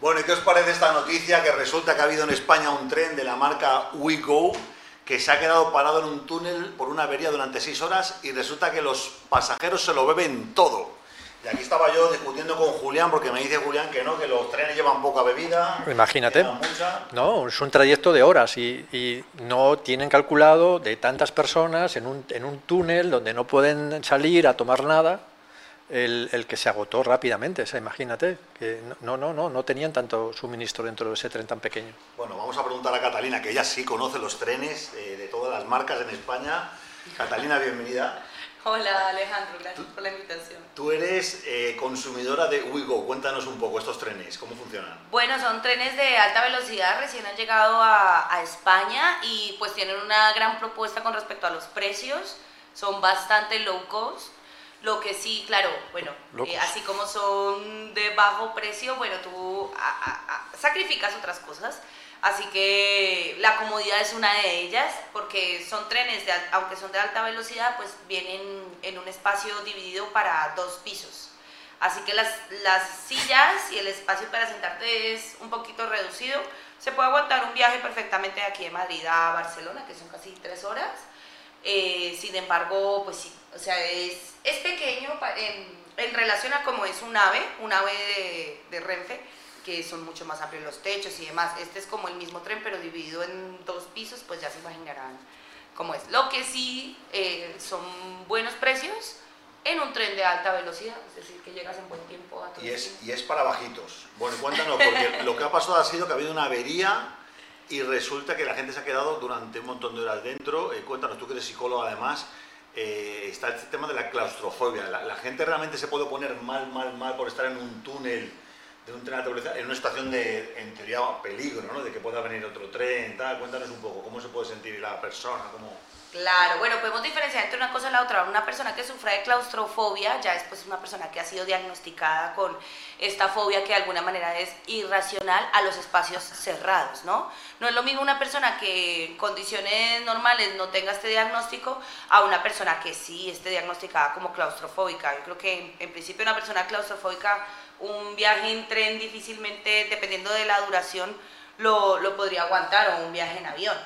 Bueno, ¿y qué os parece esta noticia? Que resulta que ha habido en España un tren de la marca WeGo que se ha quedado parado en un túnel por una avería durante seis horas y resulta que los pasajeros se lo beben todo. Y aquí estaba yo discutiendo con Julián porque me dice Julián que no, que los trenes llevan poca bebida. Imagínate. No, es un trayecto de horas y, y no tienen calculado de tantas personas en un, en un túnel donde no pueden salir a tomar nada, el, el que se agotó rápidamente. O sea, imagínate, que no, no, no, no tenían tanto suministro dentro de ese tren tan pequeño. Bueno, vamos a preguntar a Catalina, que ella sí conoce los trenes eh, de todas las marcas en España. Catalina, bienvenida. Hola Alejandro, gracias por la invitación. Tú eres eh, consumidora de WeGo. Cuéntanos un poco estos trenes, ¿cómo funcionan? Bueno, son trenes de alta velocidad, recién han llegado a, a España y pues tienen una gran propuesta con respecto a los precios, son bastante low cost. Lo que sí, claro, bueno, eh, así como son de bajo precio, bueno, tú a- a- a- sacrificas otras cosas. Así que la comodidad es una de ellas, porque son trenes, de, aunque son de alta velocidad, pues vienen en un espacio dividido para dos pisos. Así que las, las sillas y el espacio para sentarte es un poquito reducido. Se puede aguantar un viaje perfectamente de aquí de Madrid a Barcelona, que son casi tres horas. Eh, sin embargo, pues sí, o sea, es, es pequeño en, en relación a como es un ave, un ave de, de Renfe, que son mucho más amplios los techos y demás. Este es como el mismo tren, pero dividido en dos pisos, pues ya se imaginarán cómo es. Lo que sí eh, son buenos precios en un tren de alta velocidad, es decir, que llegas en buen tiempo a todo Y es, y es para bajitos. Bueno, cuéntanos, porque lo que ha pasado ha sido que ha habido una avería y resulta que la gente se ha quedado durante un montón de horas dentro. Eh, cuéntanos, tú que eres psicólogo además, eh, está este tema de la claustrofobia. La, la gente realmente se puede poner mal, mal, mal por estar en un túnel de un tren velocidad, en una situación de, en teoría, peligro, ¿no? De que pueda venir otro tren, tal. Cuéntanos un poco, ¿cómo se puede sentir la persona? ¿Cómo... Claro, bueno, podemos diferenciar entre una cosa y la otra. Una persona que sufra de claustrofobia ya es pues una persona que ha sido diagnosticada con esta fobia que de alguna manera es irracional a los espacios cerrados, ¿no? No es lo mismo una persona que en condiciones normales no tenga este diagnóstico a una persona que sí esté diagnosticada como claustrofóbica. Yo creo que en, en principio una persona claustrofóbica, un viaje tren difícilmente, dependiendo de la duración, lo, lo podría aguantar o un viaje en avión.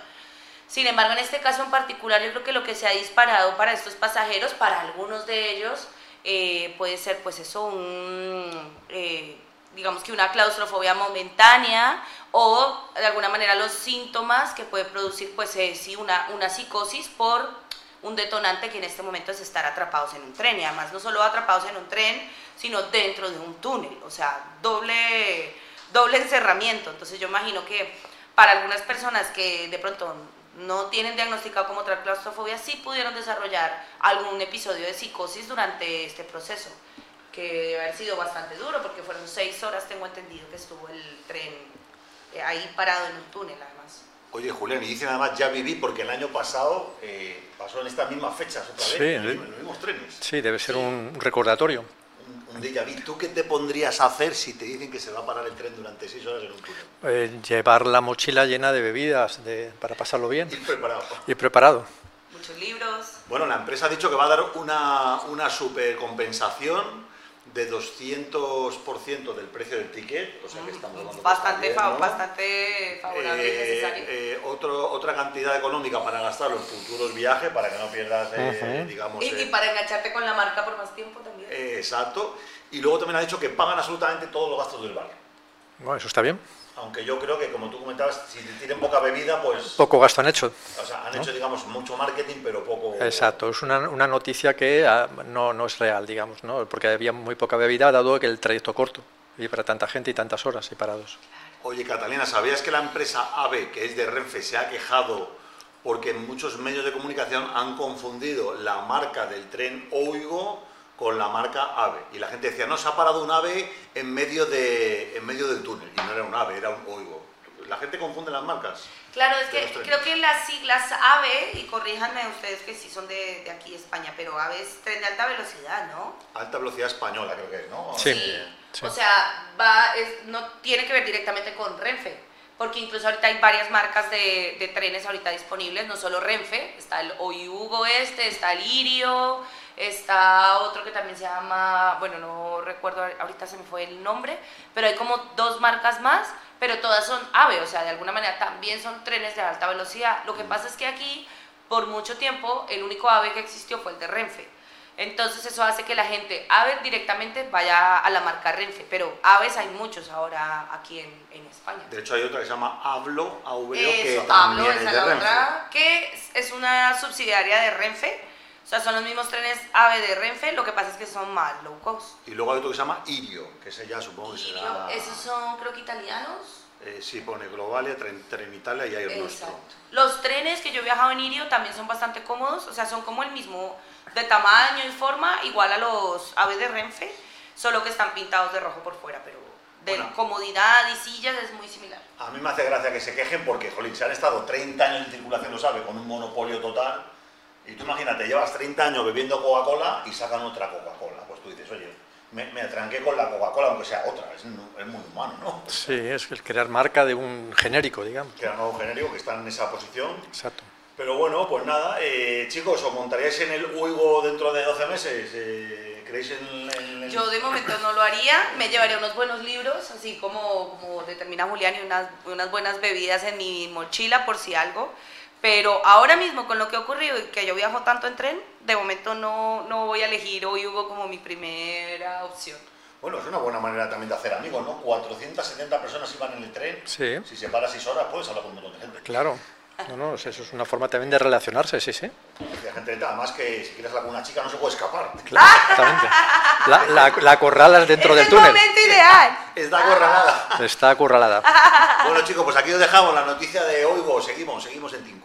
Sin embargo, en este caso en particular, yo creo que lo que se ha disparado para estos pasajeros, para algunos de ellos, eh, puede ser pues eso, un, eh, digamos que una claustrofobia momentánea o de alguna manera los síntomas que puede producir pues eh, sí, una, una psicosis por un detonante que en este momento es estar atrapados en un tren y además no solo atrapados en un tren, sino dentro de un túnel, o sea, doble, doble encerramiento. Entonces yo imagino que para algunas personas que de pronto no tienen diagnosticado como otra claustrofobia, sí pudieron desarrollar algún episodio de psicosis durante este proceso, que debe haber sido bastante duro, porque fueron seis horas, tengo entendido, que estuvo el tren eh, ahí parado en un túnel, además. Oye, Julián, y dicen además ya viví porque el año pasado eh, pasó en estas mismas fechas otra vez, Sí, en, los, sí. en los mismos trenes. Sí, debe ser Sí. un recordatorio. Un, un déjà vu. ¿Tú qué te pondrías a hacer si te dicen que se va a parar el tren durante seis horas en un túnel? Eh, llevar la mochila llena de bebidas de- para pasarlo bien Ir preparado. y preparado. Muchos libros. Bueno, la empresa ha dicho que va a dar una, una supercompensación de 200% del precio del ticket, o sea que estamos hablando Bastante, bien, ¿no? bastante favorable y Eh, necesario. eh, otro, otra cantidad económica para gastar los futuros viajes, para que no pierdas, eh, digamos... y, eh, y para engancharte con la marca por más tiempo también. eh, exacto. Y luego también ha dicho que pagan absolutamente todos los gastos del bar. Bueno, eso está bien. Aunque yo creo que, como tú comentabas, si tienen poca bebida, pues... Poco gasto han hecho. O sea, han ¿no? hecho, digamos, mucho marketing, pero poco... Exacto, es una, una noticia que ah, no, no es real, digamos, ¿no? porque había muy poca bebida dado que el trayecto corto y para tanta gente y tantas horas y parados. Oye, Catalina, ¿sabías que la empresa AVE, que es de Renfe, se ha quejado porque muchos medios de comunicación han confundido la marca del tren Oigo con la marca AVE? Y la gente decía, no, se ha parado un AVE en medio, de, en medio del túnel. Y no era un AVE, era un Oigo. La gente confunde las marcas. Claro, es que creo que las siglas AVE, y corríjanme ustedes que sí son de, de aquí España, pero AVE es tren de alta velocidad, ¿no? Alta velocidad española, creo que es, ¿no? Sí. Sí. sí. O sea, va, es- no tiene que ver directamente con Renfe, porque incluso ahorita hay varias marcas de, de trenes ahorita disponibles, no solo Renfe, está el Oyugo este, está el Irio, está otro que también se llama, bueno, no recuerdo, ahorita se me fue el nombre, pero hay como dos marcas más, pero todas son AVE, o sea, de alguna manera también son trenes de alta velocidad. Lo que pasa es que aquí, por mucho tiempo, el único AVE que existió fue el de Renfe. Entonces eso hace que la gente AVE directamente vaya a la marca Renfe, pero aves hay muchos ahora aquí en, en España. De hecho hay otra que se llama Avlo, AVO, que también Hablo, es esa de la Renfe. otra, que es- una subsidiaria de Renfe, o sea, son los mismos trenes AVE de Renfe, lo que pasa es que son más low cost. Y luego hay otro que se llama Irio, que ese ya supongo que será... esos son creo que italianos. Eh, sí, pone Globalia, Tren, Tren Italia y nuestro. Exacto. Los trenes que yo he viajado en Irio también son bastante cómodos, o sea, son como el mismo de tamaño y forma, igual a los AVE de Renfe, solo que están pintados de rojo por fuera, pero de Bueno. comodidad y sillas es muy similar. A mí me hace gracia que se quejen porque, jolín, se han estado 30 años en circulación, lo sabe, con un monopolio total. Y tú imagínate, llevas 30 años bebiendo Coca-Cola y sacan otra Coca-Cola. Pues tú dices, oye, me, me atranqué con la Coca-Cola, aunque sea otra. Es, es muy humano, ¿no? Sí, es el crear marca de un genérico, digamos. Era un nuevo genérico que está en esa posición. Exacto. Pero bueno, pues nada, eh, chicos, ¿os montaríais en el Uigo dentro de 12 meses? Eh, ¿Creéis en, en- en- Yo de momento no lo haría, me llevaría unos buenos libros, así como, como determina Julián, y unas, unas buenas bebidas en mi mochila por si algo. Pero ahora mismo, con lo que ha ocurrido y que yo viajo tanto en tren, de momento no, no voy a elegir hoy Hugo como mi primera opción. Bueno, es una buena manera también de hacer amigos, ¿no? 470 personas iban en el tren. Sí. Si se para 6 horas, puedes hablar con un montón de gente. Claro. No, no, eso es una forma también de relacionarse, sí, sí. Decía gente, además que si quieres hablar con una chica no se puede escapar. Claro, exactamente. La, la, la acorralas dentro es del el túnel. momento ideal. Está acorralada. Está acorralada. Bueno chicos, pues aquí os dejamos la noticia de Oigo. Seguimos, seguimos en Tinku.